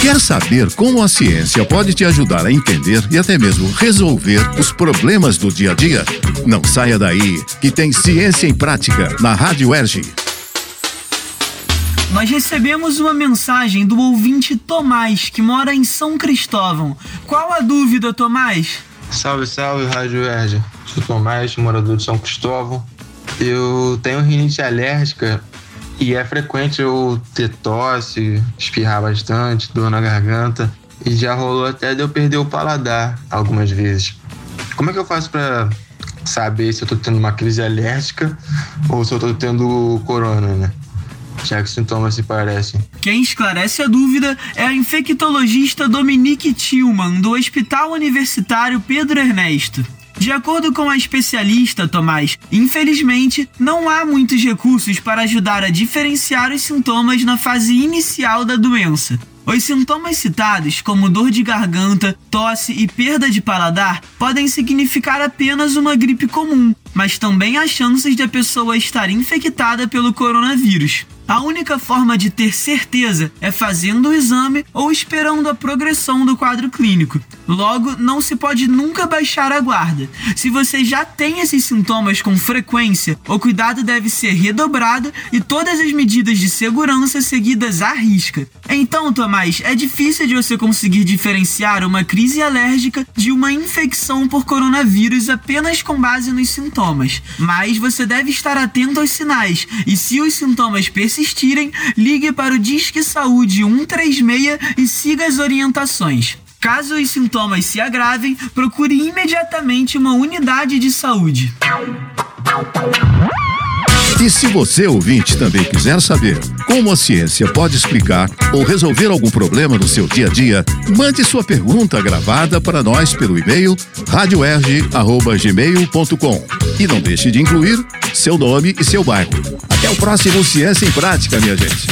Quer saber como a ciência pode te ajudar a entender e até mesmo resolver os problemas do dia a dia? Não saia daí, que tem Ciência em Prática na Rádio Erge. Nós recebemos uma mensagem do ouvinte Tomás, que mora em São Cristóvão. Qual a dúvida, Tomás? Salve, salve, Rádio Erge. Sou Tomás, morador de São Cristóvão. Eu tenho rinite alérgica e é frequente eu ter tosse, espirrar bastante, dor na garganta. E já rolou até de eu perder o paladar algumas vezes. Como é que eu faço para saber se eu tô tendo uma crise alérgica ou se eu tô tendo corona, né? Já que os sintomas se parecem. Quem esclarece a dúvida é a infectologista Dominique Tillman, do Hospital Universitário Pedro Ernesto. De acordo com a especialista, Tomás, infelizmente não há muitos recursos para ajudar a diferenciar os sintomas na fase inicial da doença. Os sintomas citados, como dor de garganta, tosse e perda de paladar, podem significar apenas uma gripe comum, mas também há chances de a pessoa estar infectada pelo coronavírus. A única forma de ter certeza é fazendo o exame ou esperando a progressão do quadro clínico. Logo, não se pode nunca baixar a guarda. Se você já tem esses sintomas com frequência, o cuidado deve ser redobrado e todas as medidas de segurança seguidas à risca. Então, Tomás, é difícil de você conseguir diferenciar uma crise alérgica de uma infecção por coronavírus apenas com base nos sintomas. Mas você deve estar atento aos sinais e se os sintomas persistirem, persistirem, ligue para o Disque Saúde 136 e siga as orientações. Caso os sintomas se agravem, procure imediatamente uma unidade de saúde. E se você, ouvinte, também quiser saber como a ciência pode explicar ou resolver algum problema no seu dia a dia, mande sua pergunta gravada para nós pelo e-mail radioerg.gmail.com e não deixe de incluir seu nome e seu bairro. Até o próximo Ciência em Prática, minha gente.